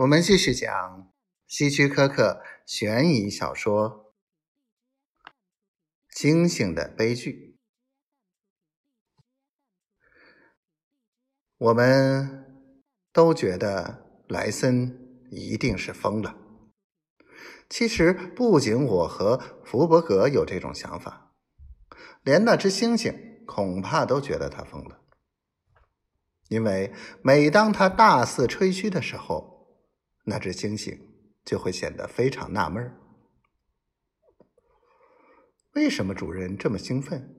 我们继续讲希区柯克悬疑小说《星星的悲剧》。我们都觉得莱森一定是疯了。其实，不仅我和福伯格有这种想法，连那只猩猩恐怕都觉得他疯了。因为每当他大肆吹嘘的时候，那只猩猩就会显得非常纳闷为什么主人这么兴奋？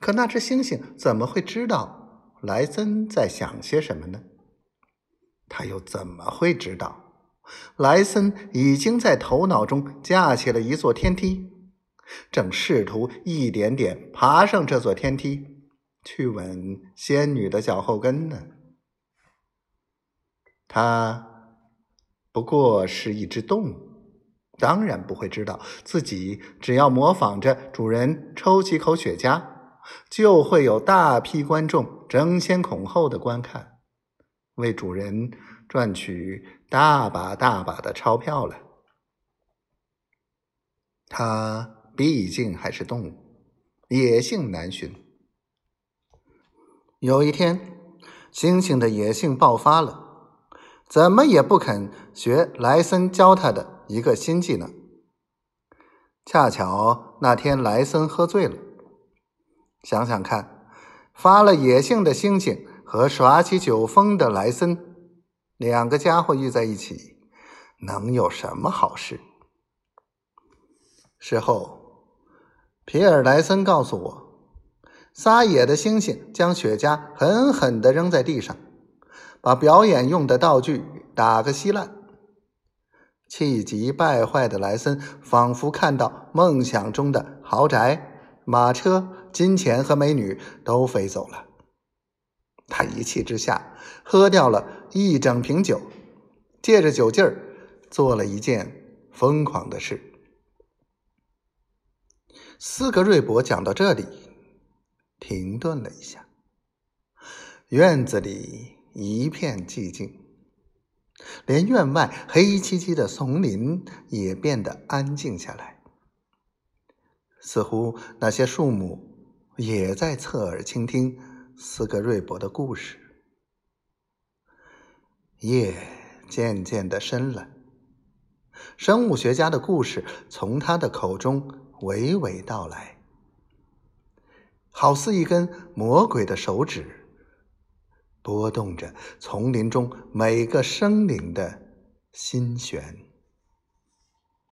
可那只猩猩怎么会知道莱森在想些什么呢？他又怎么会知道莱森已经在头脑中架起了一座天梯，正试图一点点爬上这座天梯，去吻仙女的脚后跟呢？它不过是一只动物，当然不会知道自己只要模仿着主人抽几口雪茄，就会有大批观众争先恐后的观看，为主人赚取大把大把的钞票了。它毕竟还是动物，野性难寻。有一天，猩猩的野性爆发了。怎么也不肯学莱森教他的一个新技能。恰巧那天莱森喝醉了，想想看，发了野性的猩猩和耍起酒疯的莱森，两个家伙遇在一起，能有什么好事？事后，皮尔莱森告诉我，撒野的猩猩将雪茄狠狠地扔在地上。把表演用的道具打个稀烂，气急败坏的莱森仿佛看到梦想中的豪宅、马车、金钱和美女都飞走了。他一气之下喝掉了一整瓶酒，借着酒劲儿做了一件疯狂的事。斯格瑞博讲到这里，停顿了一下，院子里。一片寂静，连院外黑漆漆的丛林也变得安静下来，似乎那些树木也在侧耳倾听斯格瑞博的故事。夜渐渐的深了，生物学家的故事从他的口中娓娓道来，好似一根魔鬼的手指。拨动着丛林中每个生灵的心弦。